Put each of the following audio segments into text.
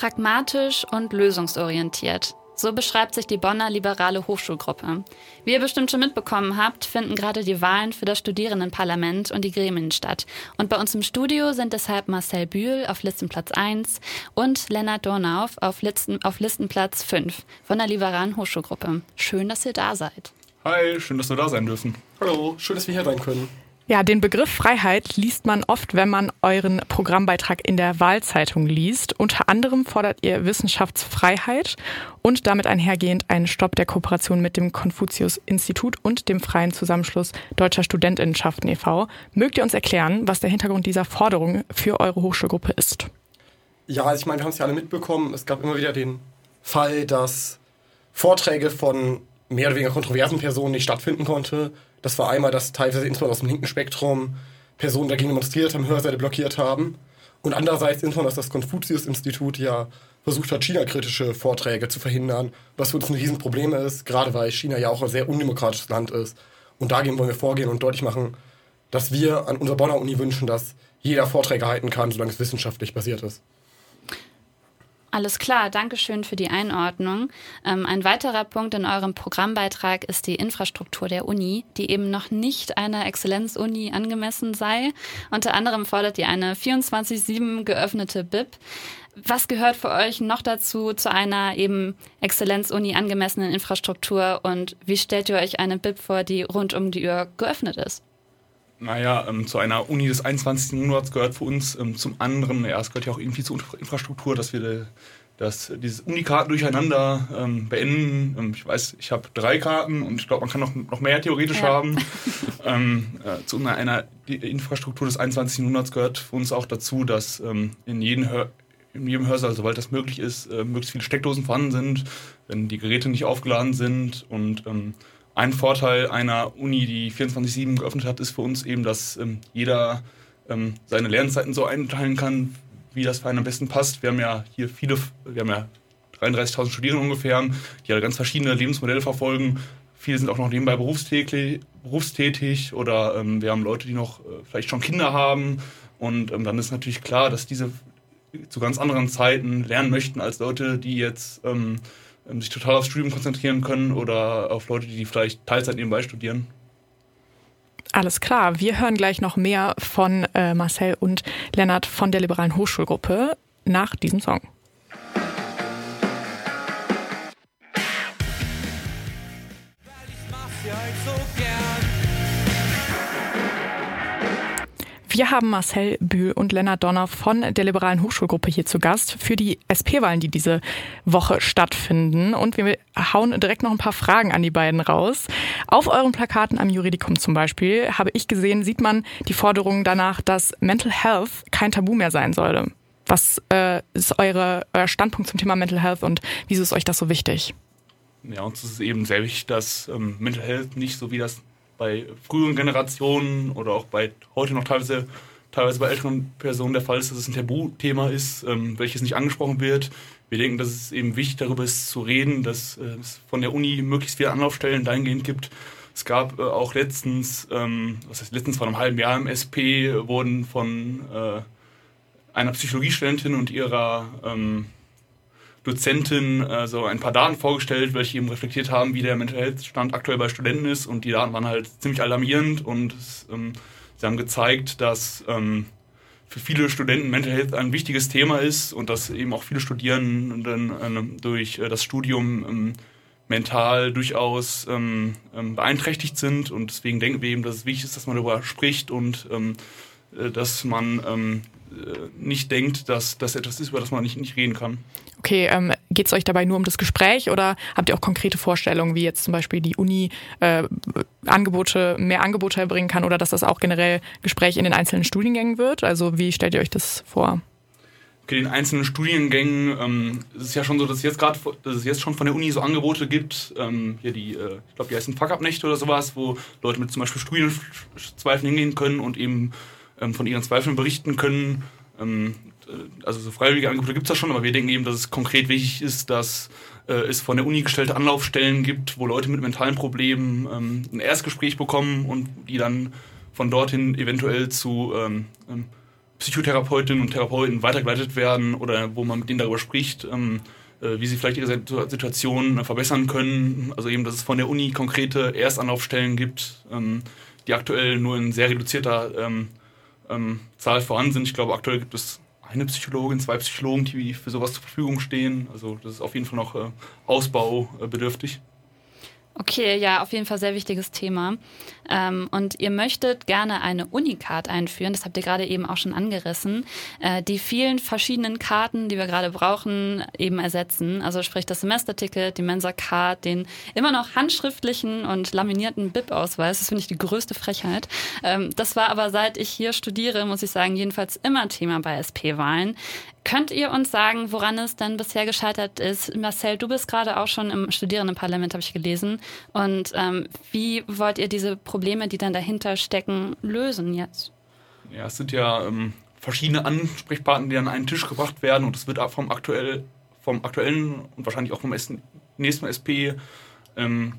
Pragmatisch und lösungsorientiert. So beschreibt sich die Bonner Liberale Hochschulgruppe. Wie ihr bestimmt schon mitbekommen habt, finden gerade die Wahlen für das Studierendenparlament und die Gremien statt. Und bei uns im Studio sind deshalb Marcel Bühl auf Listenplatz 1 und Lennart Dornauf auf, Listen, auf Listenplatz 5 von der Liberalen Hochschulgruppe. Schön, dass ihr da seid. Hi, schön, dass wir da sein dürfen. Hallo, schön, dass wir hier sein können. Ja, den Begriff Freiheit liest man oft, wenn man euren Programmbeitrag in der Wahlzeitung liest. Unter anderem fordert ihr Wissenschaftsfreiheit und damit einhergehend einen Stopp der Kooperation mit dem Konfuzius-Institut und dem Freien Zusammenschluss Deutscher Studentinnenschaften e.V. Mögt ihr uns erklären, was der Hintergrund dieser Forderung für eure Hochschulgruppe ist? Ja, also ich meine, wir haben es ja alle mitbekommen. Es gab immer wieder den Fall, dass Vorträge von mehr oder weniger kontroversen Personen nicht stattfinden konnte das war einmal, dass teilweise insbesondere aus dem linken Spektrum Personen dagegen demonstriert haben, Hörseite blockiert haben. Und andererseits insbesondere, dass das Konfuzius-Institut ja versucht hat, China-kritische Vorträge zu verhindern, was für uns ein Riesenproblem ist, gerade weil China ja auch ein sehr undemokratisches Land ist. Und dagegen wollen wir vorgehen und deutlich machen, dass wir an unserer Bonner Uni wünschen, dass jeder Vorträge halten kann, solange es wissenschaftlich basiert ist. Alles klar, Dankeschön für die Einordnung. Ähm, ein weiterer Punkt in eurem Programmbeitrag ist die Infrastruktur der Uni, die eben noch nicht einer Exzellenz-Uni angemessen sei. Unter anderem fordert ihr eine 24-7 geöffnete BIP. Was gehört für euch noch dazu, zu einer eben Exzellenz-Uni angemessenen Infrastruktur und wie stellt ihr euch eine BIP vor, die rund um die Uhr geöffnet ist? Naja, ähm, zu einer Uni des 21. Jahrhunderts gehört für uns ähm, zum anderen, ja, es gehört ja auch irgendwie zur Infrastruktur, dass wir äh, das, dieses Unikarten durcheinander ähm, beenden. Ähm, ich weiß, ich habe drei Karten und ich glaube, man kann noch, noch mehr theoretisch ja. haben. ähm, äh, zu einer, einer Infrastruktur des 21. Jahrhunderts gehört für uns auch dazu, dass ähm, in jedem Hör in jedem Hörsaal, soweit das möglich ist, äh, möglichst viele Steckdosen vorhanden sind, wenn die Geräte nicht aufgeladen sind und ein Vorteil einer Uni, die 24-7 geöffnet hat, ist für uns eben, dass ähm, jeder ähm, seine Lernzeiten so einteilen kann, wie das für einen am besten passt. Wir haben ja hier viele, wir haben ja 33.000 Studierende ungefähr, die ja ganz verschiedene Lebensmodelle verfolgen. Viele sind auch noch nebenbei berufstätig, berufstätig oder ähm, wir haben Leute, die noch äh, vielleicht schon Kinder haben. Und ähm, dann ist natürlich klar, dass diese zu ganz anderen Zeiten lernen möchten als Leute, die jetzt ähm, sich total aufs Studium konzentrieren können oder auf Leute, die vielleicht Teilzeit nebenbei studieren. Alles klar. Wir hören gleich noch mehr von äh, Marcel und Lennart von der Liberalen Hochschulgruppe nach diesem Song. Wir haben Marcel Bühl und Lennart Donner von der Liberalen Hochschulgruppe hier zu Gast für die SP-Wahlen, die diese Woche stattfinden. Und wir hauen direkt noch ein paar Fragen an die beiden raus. Auf euren Plakaten am Juridikum zum Beispiel habe ich gesehen, sieht man die Forderung danach, dass Mental Health kein Tabu mehr sein solle. Was äh, ist eure, euer Standpunkt zum Thema Mental Health und wieso ist euch das so wichtig? Ja, uns ist es eben sehr wichtig, dass ähm, Mental Health nicht so wie das bei früheren Generationen oder auch bei heute noch teilweise, teilweise bei älteren Personen der Fall ist, dass es ein Tabuthema ist, ähm, welches nicht angesprochen wird. Wir denken, dass es eben wichtig darüber ist zu reden, dass äh, es von der Uni möglichst viele Anlaufstellen dahingehend gibt. Es gab äh, auch letztens, ähm, was heißt letztens vor einem halben Jahr im SP, wurden von äh, einer Psychologiestudentin und ihrer ähm, Dozentin äh, so ein paar Daten vorgestellt, welche eben reflektiert haben, wie der Mental Health Stand aktuell bei Studenten ist. Und die Daten waren halt ziemlich alarmierend und ähm, sie haben gezeigt, dass ähm, für viele Studenten Mental Health ein wichtiges Thema ist und dass eben auch viele Studierenden äh, durch äh, das Studium ähm, mental durchaus ähm, ähm, beeinträchtigt sind. Und deswegen denken wir eben, dass es wichtig ist, dass man darüber spricht und ähm, äh, dass man ähm, nicht denkt, dass das etwas ist, über das man nicht, nicht reden kann. Okay, ähm, geht es euch dabei nur um das Gespräch oder habt ihr auch konkrete Vorstellungen, wie jetzt zum Beispiel die Uni äh, Angebote, mehr Angebote erbringen kann oder dass das auch generell Gespräch in den einzelnen Studiengängen wird? Also wie stellt ihr euch das vor? Okay, in einzelnen Studiengängen ähm, ist es ja schon so, dass es jetzt gerade, dass es jetzt schon von der Uni so Angebote gibt, ähm, hier die, äh, ich glaube, die heißen Fuck-Up-Nächte oder sowas, wo Leute mit zum Beispiel Studienzweifeln hingehen können und eben von ihren Zweifeln berichten können. Ähm, äh, also so freiwillige Angebote gibt es da schon, aber wir denken eben, dass es konkret wichtig ist, dass äh, es von der Uni gestellte Anlaufstellen gibt, wo Leute mit mentalen Problemen ähm, ein Erstgespräch bekommen und die dann von dorthin eventuell zu ähm, ähm Psychotherapeutinnen und Therapeuten weitergeleitet werden oder wo man mit denen darüber spricht, ähm, äh, wie sie vielleicht ihre Situation verbessern können. Also eben, dass es von der Uni konkrete Erstanlaufstellen gibt, ähm, die aktuell nur in sehr reduzierter ähm, Zahl vorhanden sind. Ich glaube, aktuell gibt es eine Psychologin, zwei Psychologen, die für sowas zur Verfügung stehen. Also das ist auf jeden Fall noch äh, ausbaubedürftig. Okay, ja, auf jeden Fall sehr wichtiges Thema. Ähm, und ihr möchtet gerne eine Unicard einführen, das habt ihr gerade eben auch schon angerissen, äh, die vielen verschiedenen Karten, die wir gerade brauchen, eben ersetzen. Also sprich das Semesterticket, die Mensa-Card, den immer noch handschriftlichen und laminierten BIP-Ausweis. Das finde ich die größte Frechheit. Ähm, das war aber seit ich hier studiere, muss ich sagen, jedenfalls immer Thema bei SP-Wahlen. Könnt ihr uns sagen, woran es denn bisher gescheitert ist? Marcel, du bist gerade auch schon im Studierendenparlament, habe ich gelesen. Und ähm, wie wollt ihr diese Probleme, die dann dahinter stecken, lösen jetzt? Ja, es sind ja ähm, verschiedene Ansprechpartner, die an einen Tisch gebracht werden und es wird vom, aktuell, vom aktuellen und wahrscheinlich auch vom nächsten SP ähm,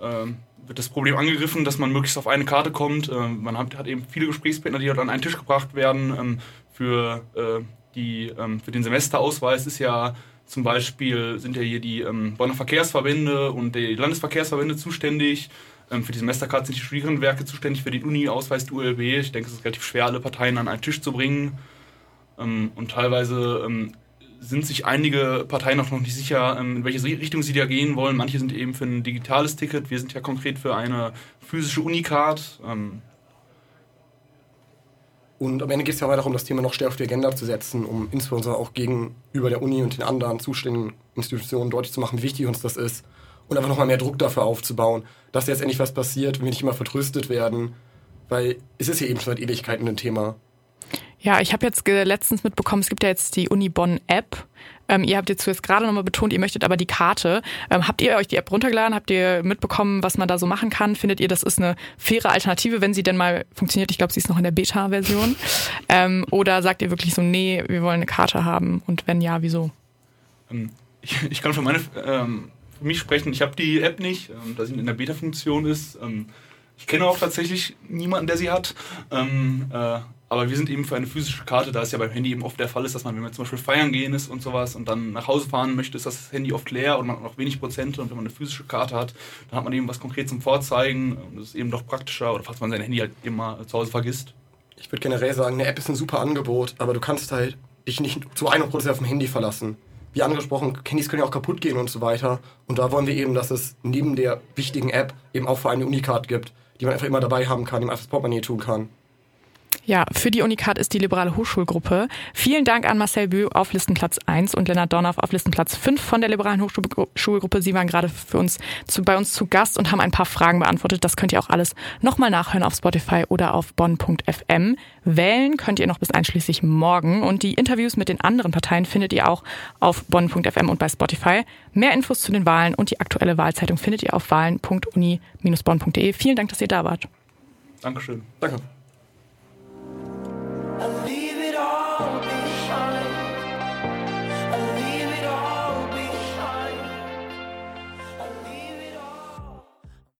ähm, wird das Problem angegriffen, dass man möglichst auf eine Karte kommt. Ähm, man hat, hat, eben viele Gesprächspartner, die dort an einen Tisch gebracht werden ähm, für äh, die, ähm, für den Semesterausweis ist ja zum Beispiel, sind ja hier die ähm, Bonner Verkehrsverbände und die Landesverkehrsverbände zuständig. Ähm, für die Semesterkarte sind die Studierendenwerke zuständig, für den Uni-Ausweis die ULB. Ich denke, es ist relativ schwer, alle Parteien an einen Tisch zu bringen. Ähm, und teilweise ähm, sind sich einige Parteien auch noch nicht sicher, ähm, in welche Richtung sie da gehen wollen. Manche sind eben für ein digitales Ticket. Wir sind ja konkret für eine physische Unicard. Und am Ende geht es ja aber darum, das Thema noch stärker auf die Agenda zu setzen, um insbesondere auch gegenüber der Uni und den anderen zuständigen Institutionen deutlich zu machen, wie wichtig uns das ist. Und einfach nochmal mehr Druck dafür aufzubauen, dass jetzt endlich was passiert, wenn wir nicht immer vertröstet werden. Weil es ist ja eben schon seit Ewigkeiten ein Thema. Ja, ich habe jetzt letztens mitbekommen, es gibt ja jetzt die Uni Bonn App. Ähm, ihr habt jetzt zuerst gerade nochmal betont, ihr möchtet aber die Karte. Ähm, habt ihr euch die App runtergeladen? Habt ihr mitbekommen, was man da so machen kann? Findet ihr, das ist eine faire Alternative, wenn sie denn mal funktioniert? Ich glaube, sie ist noch in der Beta-Version. Ähm, oder sagt ihr wirklich so, nee, wir wollen eine Karte haben? Und wenn ja, wieso? Ähm, ich, ich, kann für meine ähm, für mich sprechen. Ich habe die App nicht, ähm, da sie in der Beta-Funktion ist. ich kenne auch tatsächlich niemanden, der sie hat. Äh, aber wir sind eben für eine physische Karte, da es ja beim Handy eben oft der Fall ist, dass man, wenn man zum Beispiel feiern gehen ist und sowas und dann nach Hause fahren möchte, ist das Handy oft leer und man hat noch wenig Prozente. Und wenn man eine physische Karte hat, dann hat man eben was konkret zum Vorzeigen. Und das ist eben doch praktischer, oder falls man sein Handy halt immer zu Hause vergisst. Ich würde generell sagen, eine App ist ein super Angebot, aber du kannst halt dich nicht zu 100% auf dem Handy verlassen. Wie angesprochen, Handys können ja auch kaputt gehen und so weiter. Und da wollen wir eben, dass es neben der wichtigen App eben auch für eine Unicard gibt, die man einfach immer dabei haben kann, die man einfach das Portemonnaie tun kann. Ja, für die Unikat ist die liberale Hochschulgruppe. Vielen Dank an Marcel Bö auf Listenplatz 1 und Lennart Dornauf auf Listenplatz 5 von der liberalen Hochschulgruppe. Sie waren gerade für uns zu, bei uns zu Gast und haben ein paar Fragen beantwortet. Das könnt ihr auch alles nochmal nachhören auf Spotify oder auf bonn.fm. Wählen könnt ihr noch bis einschließlich morgen und die Interviews mit den anderen Parteien findet ihr auch auf bonn.fm und bei Spotify. Mehr Infos zu den Wahlen und die aktuelle Wahlzeitung findet ihr auf wahlen.uni-bonn.de. Vielen Dank, dass ihr da wart. Dankeschön. Danke.